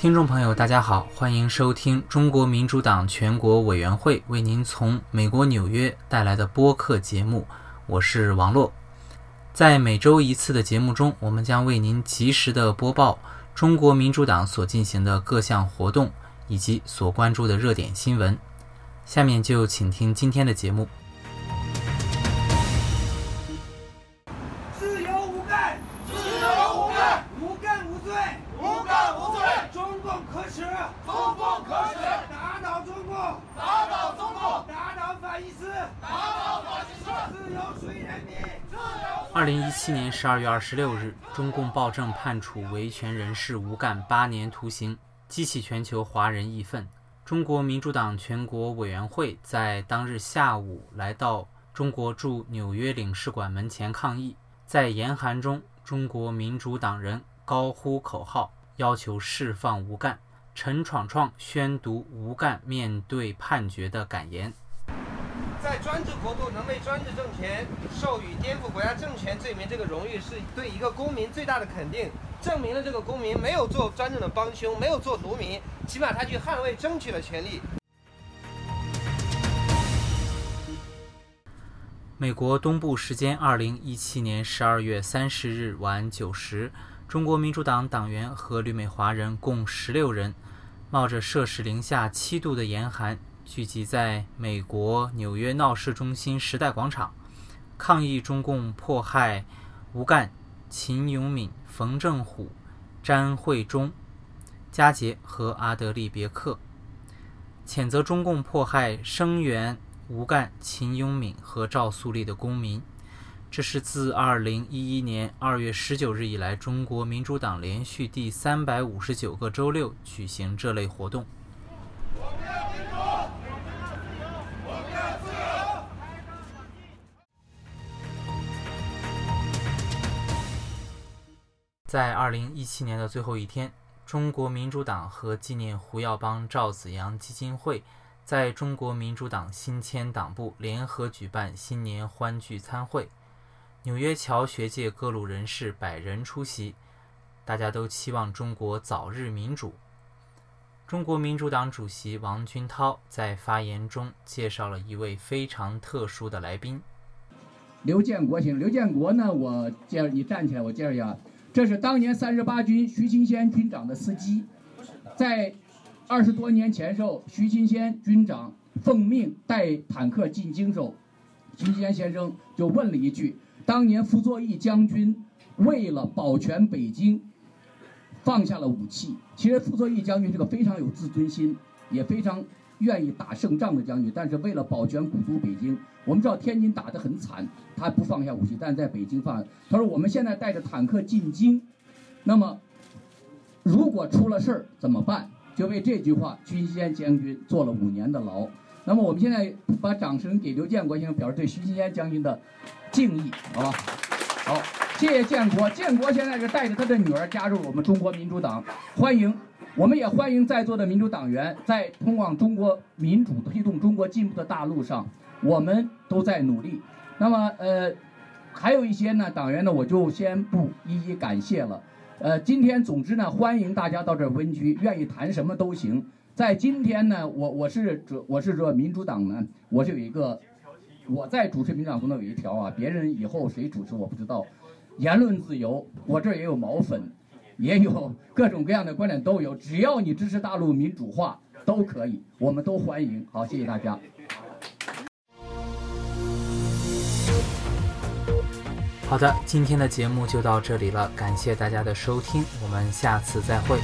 听众朋友，大家好，欢迎收听中国民主党全国委员会为您从美国纽约带来的播客节目，我是王洛。在每周一次的节目中，我们将为您及时的播报中国民主党所进行的各项活动以及所关注的热点新闻。下面就请听今天的节目。自由无干，自由无干，无干无罪，共可耻，中共可耻，打倒中共，打倒中共，打倒法西斯，打倒法西斯，自由属于人民。自由二零一七年十二月二十六日，中共暴政判处维权人士吴干八年徒刑，激起全球华人义愤。中国民主党全国委员会在当日下午来到中国驻纽约领事馆门前抗议，在严寒中，中国民主党人高呼口号，要求释放吴干。陈闯闯宣读吴干面对判决的感言。在专制国度能被专制政权授予颠覆国家政权罪名这个荣誉，是对一个公民最大的肯定，证明了这个公民没有做专政的帮凶，没有做奴民，起码他去捍卫、争取了权利。美国东部时间二零一七年十二月三十日晚九时，中国民主党党员和旅美华人共十六人，冒着摄氏零下七度的严寒，聚集在美国纽约闹市中心时代广场，抗议中共迫害吴干、秦永敏、冯正虎、詹惠忠、佳杰和阿德利别克，谴责中共迫害声援。吴干、秦永敏和赵素丽的公民，这是自2011年2月19日以来，中国民主党连续第三百五十九个周六举行这类活动。在2017年的最后一天，中国民主党和纪念胡耀邦赵子阳基金会。在中国民主党新迁党部联合举办新年欢聚餐会，纽约侨学界各路人士百人出席，大家都期望中国早日民主。中国民主党主席王军涛在发言中介绍了一位非常特殊的来宾——刘建国先生。刘建国呢，我介你站起来，我介绍一下，这是当年三十八军徐清先军长的司机，在。二十多年前，时候徐清先军长奉命带坦克进京时，候，徐清先先生就问了一句：“当年傅作义将军为了保全北京，放下了武器。其实傅作义将军是个非常有自尊心，也非常愿意打胜仗的将军。但是为了保全古都北京，我们知道天津打得很惨，他不放下武器，但在北京放。他说：我们现在带着坦克进京，那么如果出了事儿怎么办？”就为这句话，军先将军坐了五年的牢。那么我们现在把掌声给刘建国先生，表示对徐新先将军的敬意，好吧？好，谢谢建国。建国现在是带着他的女儿加入我们中国民主党，欢迎。我们也欢迎在座的民主党员，在通往中国民主、推动中国进步的大路上，我们都在努力。那么，呃，还有一些呢，党员呢，我就先不一一感谢了。呃，今天总之呢，欢迎大家到这温居，愿意谈什么都行。在今天呢，我我是主，我是说民主党呢，我是有一个，我在主持民主党中有一条啊，别人以后谁主持我不知道。言论自由，我这也有毛粉，也有各种各样的观点都有，只要你支持大陆民主化都可以，我们都欢迎。好，谢谢大家。好的，今天的节目就到这里了，感谢大家的收听，我们下次再会。